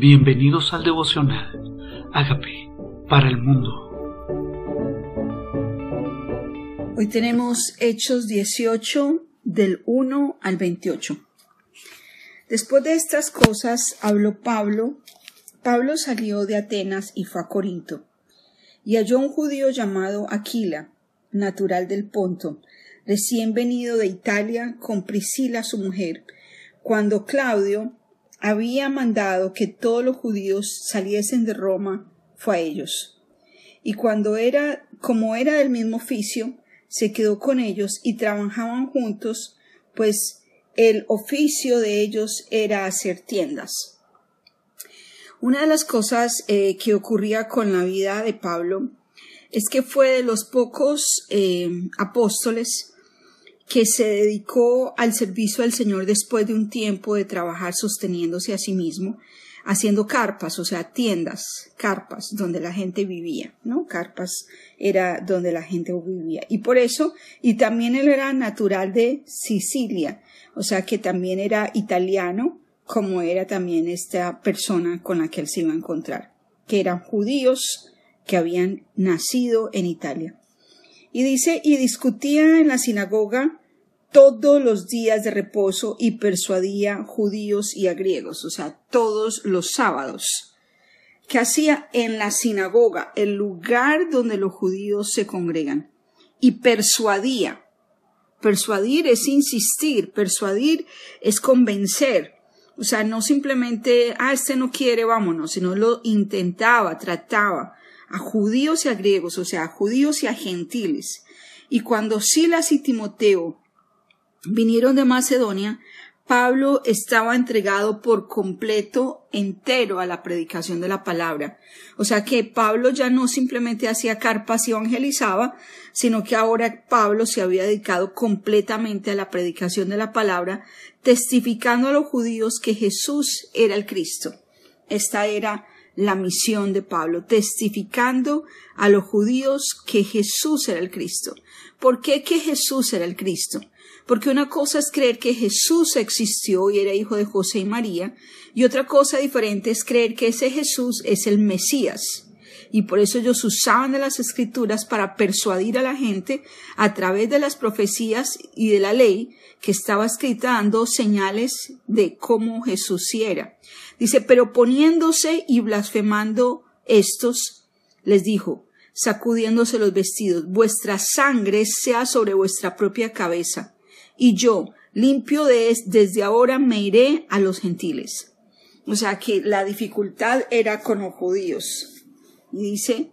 Bienvenidos al devocional. Hágame para el mundo. Hoy tenemos Hechos 18 del 1 al 28. Después de estas cosas habló Pablo. Pablo salió de Atenas y fue a Corinto. Y halló un judío llamado Aquila, natural del Ponto, recién venido de Italia con Priscila su mujer, cuando Claudio había mandado que todos los judíos saliesen de Roma, fue a ellos. Y cuando era, como era del mismo oficio, se quedó con ellos y trabajaban juntos, pues el oficio de ellos era hacer tiendas. Una de las cosas eh, que ocurría con la vida de Pablo es que fue de los pocos eh, apóstoles que se dedicó al servicio del Señor después de un tiempo de trabajar sosteniéndose a sí mismo, haciendo carpas, o sea, tiendas, carpas, donde la gente vivía, ¿no? Carpas era donde la gente vivía. Y por eso, y también él era natural de Sicilia, o sea que también era italiano, como era también esta persona con la que él se iba a encontrar, que eran judíos que habían nacido en Italia. Y dice, y discutía en la sinagoga todos los días de reposo y persuadía judíos y a griegos, o sea, todos los sábados. ¿Qué hacía en la sinagoga, el lugar donde los judíos se congregan? Y persuadía. Persuadir es insistir, persuadir es convencer. O sea, no simplemente, ah, este no quiere, vámonos, sino lo intentaba, trataba a judíos y a griegos, o sea, a judíos y a gentiles. Y cuando Silas y Timoteo vinieron de Macedonia, Pablo estaba entregado por completo entero a la predicación de la palabra. O sea que Pablo ya no simplemente hacía carpas y evangelizaba, sino que ahora Pablo se había dedicado completamente a la predicación de la palabra, testificando a los judíos que Jesús era el Cristo. Esta era la misión de Pablo, testificando a los judíos que Jesús era el Cristo. ¿Por qué que Jesús era el Cristo? Porque una cosa es creer que Jesús existió y era hijo de José y María, y otra cosa diferente es creer que ese Jesús es el Mesías. Y por eso ellos usaban de las escrituras para persuadir a la gente a través de las profecías y de la ley que estaba escrita dando señales de cómo Jesús era. Dice, pero poniéndose y blasfemando estos, les dijo, sacudiéndose los vestidos, vuestra sangre sea sobre vuestra propia cabeza y yo, limpio de es, desde ahora me iré a los gentiles. O sea que la dificultad era con los judíos. Y dice,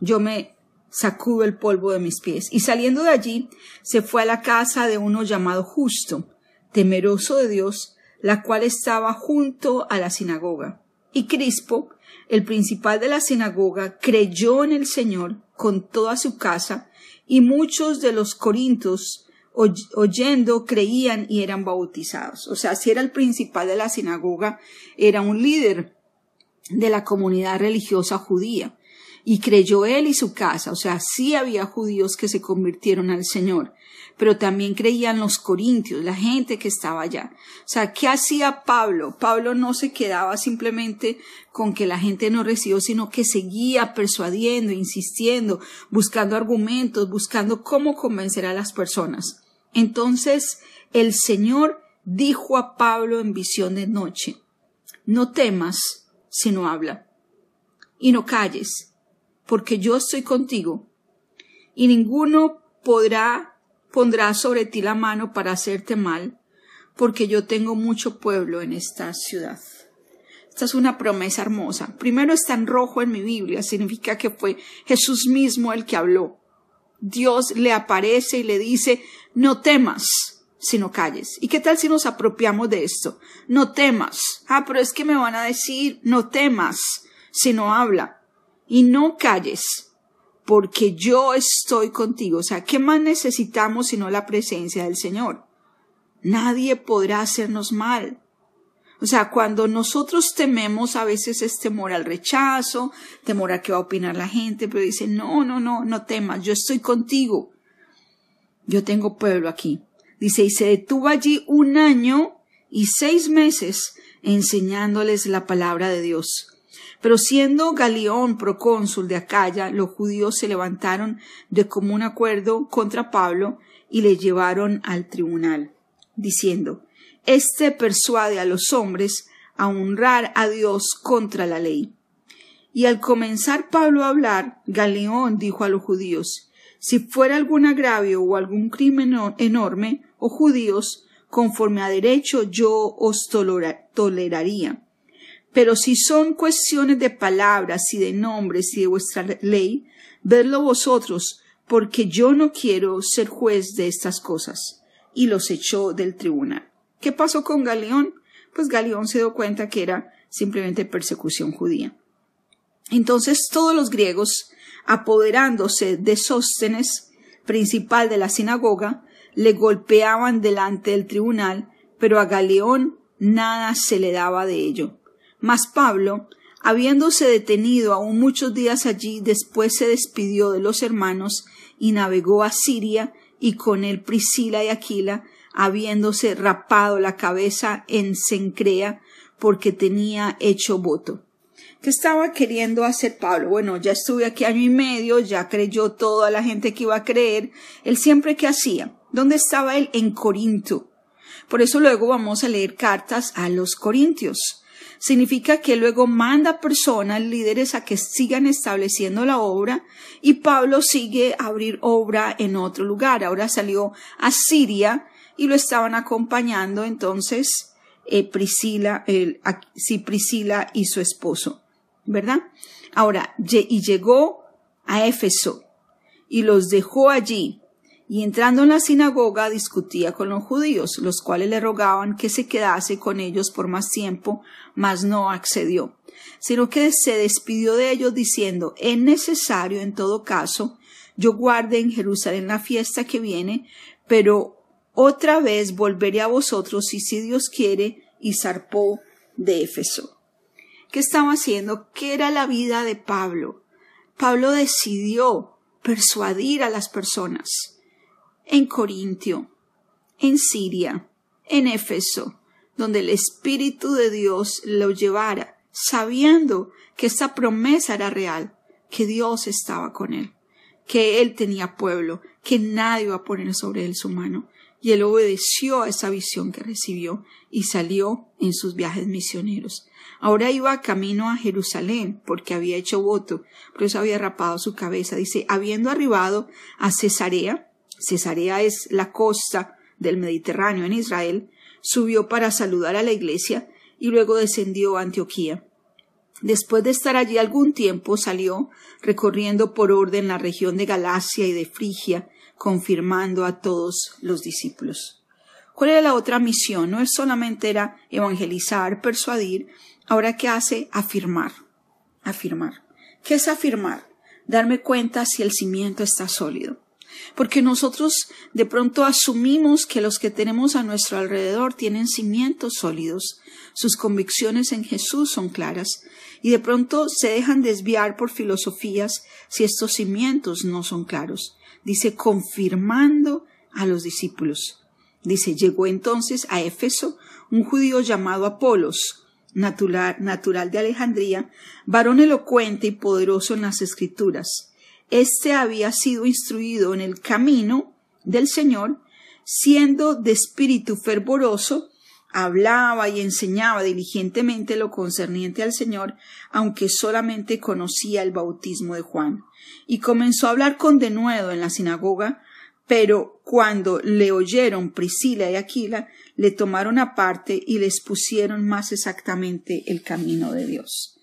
yo me sacudo el polvo de mis pies. Y saliendo de allí, se fue a la casa de uno llamado justo, temeroso de Dios, la cual estaba junto a la sinagoga. Y Crispo, el principal de la sinagoga, creyó en el Señor con toda su casa, y muchos de los corintos oyendo creían y eran bautizados. O sea, si era el principal de la sinagoga, era un líder de la comunidad religiosa judía. Y creyó él y su casa, o sea, sí había judíos que se convirtieron al Señor, pero también creían los corintios, la gente que estaba allá. O sea, ¿qué hacía Pablo? Pablo no se quedaba simplemente con que la gente no recibió, sino que seguía persuadiendo, insistiendo, buscando argumentos, buscando cómo convencer a las personas. Entonces el Señor dijo a Pablo en visión de noche, no temas, sino habla, y no calles, porque yo estoy contigo, y ninguno podrá, pondrá sobre ti la mano para hacerte mal, porque yo tengo mucho pueblo en esta ciudad. Esta es una promesa hermosa. Primero está en rojo en mi Biblia, significa que fue Jesús mismo el que habló. Dios le aparece y le dice, no temas, sino calles. ¿Y qué tal si nos apropiamos de esto? No temas. Ah, pero es que me van a decir, no temas, sino habla. Y no calles, porque yo estoy contigo. O sea, ¿qué más necesitamos sino la presencia del Señor? Nadie podrá hacernos mal. O sea, cuando nosotros tememos, a veces es temor al rechazo, temor a qué va a opinar la gente, pero dice, no, no, no, no temas, yo estoy contigo. Yo tengo pueblo aquí. Dice, y se detuvo allí un año y seis meses enseñándoles la palabra de Dios. Pero siendo Galión procónsul de Acaya, los judíos se levantaron de común acuerdo contra Pablo y le llevaron al tribunal, diciendo, Este persuade a los hombres a honrar a Dios contra la ley. Y al comenzar Pablo a hablar, Galeón dijo a los judíos, Si fuera algún agravio o algún crimen enorme, o judíos, conforme a derecho yo os toleraría. Pero si son cuestiones de palabras y de nombres y de vuestra ley, vedlo vosotros, porque yo no quiero ser juez de estas cosas. Y los echó del tribunal. ¿Qué pasó con Galeón? Pues Galeón se dio cuenta que era simplemente persecución judía. Entonces todos los griegos, apoderándose de Sóstenes, principal de la sinagoga, le golpeaban delante del tribunal, pero a Galeón nada se le daba de ello. Mas Pablo, habiéndose detenido aún muchos días allí, después se despidió de los hermanos y navegó a Siria, y con él Priscila y Aquila, habiéndose rapado la cabeza en Cencrea, porque tenía hecho voto. ¿Qué estaba queriendo hacer Pablo? Bueno, ya estuve aquí año y medio, ya creyó toda la gente que iba a creer. Él siempre que hacía. ¿Dónde estaba él? En Corinto. Por eso luego vamos a leer cartas a los corintios. Significa que luego manda personas, líderes, a que sigan estableciendo la obra y Pablo sigue a abrir obra en otro lugar. Ahora salió a Siria y lo estaban acompañando entonces eh, Priscila, el, sí, Priscila y su esposo. ¿verdad? Ahora, y llegó a Éfeso y los dejó allí, y entrando en la sinagoga discutía con los judíos, los cuales le rogaban que se quedase con ellos por más tiempo, mas no accedió, sino que se despidió de ellos diciendo, es necesario en todo caso yo guarde en Jerusalén la fiesta que viene, pero otra vez volveré a vosotros y si Dios quiere, y zarpó de Éfeso. ¿Qué estaba haciendo? ¿Qué era la vida de Pablo? Pablo decidió persuadir a las personas en Corintio, en Siria, en Éfeso, donde el Espíritu de Dios lo llevara, sabiendo que esta promesa era real, que Dios estaba con él, que él tenía pueblo, que nadie iba a poner sobre él su mano. Y él obedeció a esa visión que recibió y salió en sus viajes misioneros. Ahora iba camino a Jerusalén porque había hecho voto, por eso había rapado su cabeza. Dice, habiendo arribado a Cesarea, Cesarea es la costa del Mediterráneo en Israel, subió para saludar a la iglesia y luego descendió a Antioquía. Después de estar allí algún tiempo salió recorriendo por orden la región de Galacia y de Frigia, confirmando a todos los discípulos. ¿Cuál era la otra misión? No solamente era evangelizar, persuadir, Ahora, ¿qué hace? Afirmar. Afirmar. ¿Qué es afirmar? Darme cuenta si el cimiento está sólido. Porque nosotros de pronto asumimos que los que tenemos a nuestro alrededor tienen cimientos sólidos, sus convicciones en Jesús son claras, y de pronto se dejan desviar por filosofías si estos cimientos no son claros. Dice, confirmando a los discípulos. Dice, llegó entonces a Éfeso un judío llamado Apolos, natural, natural de Alejandría, varón elocuente y poderoso en las escrituras. Este había sido instruido en el camino del Señor, siendo de espíritu fervoroso, hablaba y enseñaba diligentemente lo concerniente al Señor, aunque solamente conocía el bautismo de Juan. Y comenzó a hablar con denuedo en la sinagoga, pero cuando le oyeron Priscila y Aquila, le tomaron aparte y les pusieron más exactamente el camino de Dios.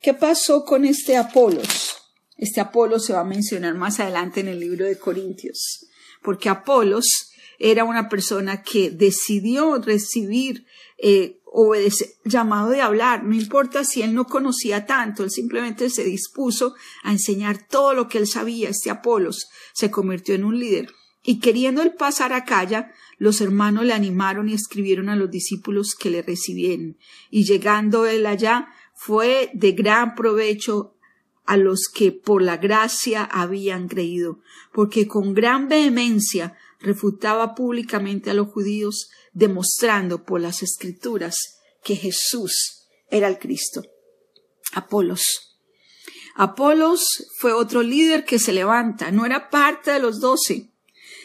¿Qué pasó con este Apolos? Este Apolos se va a mencionar más adelante en el libro de Corintios, porque Apolos era una persona que decidió recibir eh, llamado de hablar, no importa si él no conocía tanto, él simplemente se dispuso a enseñar todo lo que él sabía. Este Apolos se convirtió en un líder y queriendo él pasar a Calla, los hermanos le animaron y escribieron a los discípulos que le recibieran. Y llegando él allá, fue de gran provecho a los que por la gracia habían creído, porque con gran vehemencia refutaba públicamente a los judíos, demostrando por las escrituras que Jesús era el Cristo. Apolos. Apolos fue otro líder que se levanta, no era parte de los doce.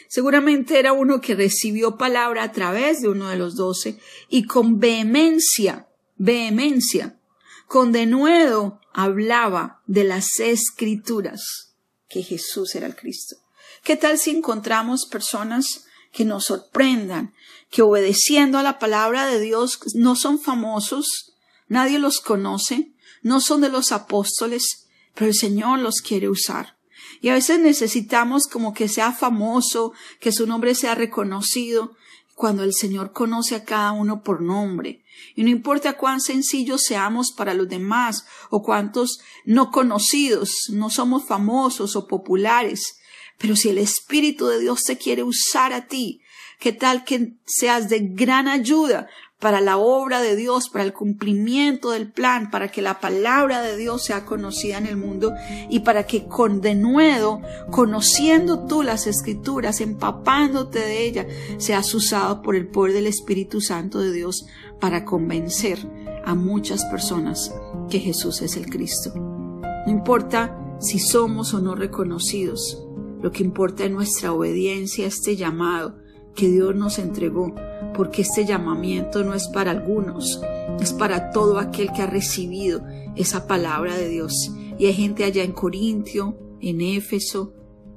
Seguramente era uno que recibió palabra a través de uno de los doce y con vehemencia, vehemencia, con denuedo hablaba de las escrituras, que Jesús era el Cristo. ¿Qué tal si encontramos personas que nos sorprendan, que obedeciendo a la palabra de Dios no son famosos, nadie los conoce, no son de los apóstoles, pero el Señor los quiere usar. Y a veces necesitamos como que sea famoso, que su nombre sea reconocido, cuando el Señor conoce a cada uno por nombre. Y no importa cuán sencillos seamos para los demás o cuántos no conocidos, no somos famosos o populares, pero si el Espíritu de Dios te quiere usar a ti, qué tal que seas de gran ayuda para la obra de Dios, para el cumplimiento del plan, para que la palabra de Dios sea conocida en el mundo y para que con denuedo, conociendo tú las escrituras, empapándote de ella, seas usado por el poder del Espíritu Santo de Dios para convencer a muchas personas que Jesús es el Cristo. No importa si somos o no reconocidos, lo que importa es nuestra obediencia a este llamado que Dios nos entregó porque este llamamiento no es para algunos, es para todo aquel que ha recibido esa palabra de Dios. Y hay gente allá en Corintio, en Éfeso,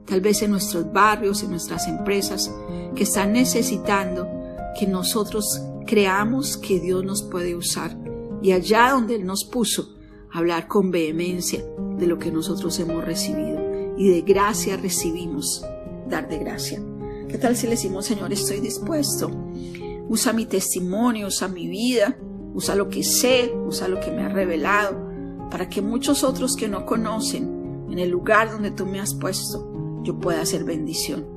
tal vez en nuestros barrios, en nuestras empresas, que están necesitando que nosotros creamos que Dios nos puede usar. Y allá donde Él nos puso, hablar con vehemencia de lo que nosotros hemos recibido. Y de gracia recibimos, dar de gracia. ¿Qué tal si le decimos, Señor, estoy dispuesto? Usa mi testimonio, usa mi vida, usa lo que sé, usa lo que me ha revelado, para que muchos otros que no conocen en el lugar donde tú me has puesto, yo pueda hacer bendición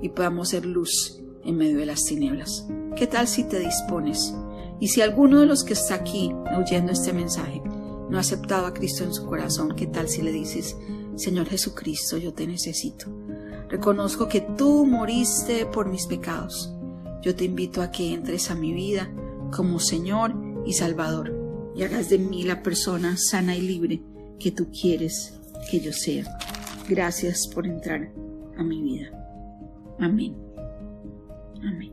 y podamos ser luz en medio de las tinieblas. ¿Qué tal si te dispones? Y si alguno de los que está aquí oyendo este mensaje no ha aceptado a Cristo en su corazón, ¿qué tal si le dices, Señor Jesucristo, yo te necesito? Reconozco que tú moriste por mis pecados. Yo te invito a que entres a mi vida como Señor y Salvador y hagas de mí la persona sana y libre que tú quieres que yo sea. Gracias por entrar a mi vida. Amén. Amén.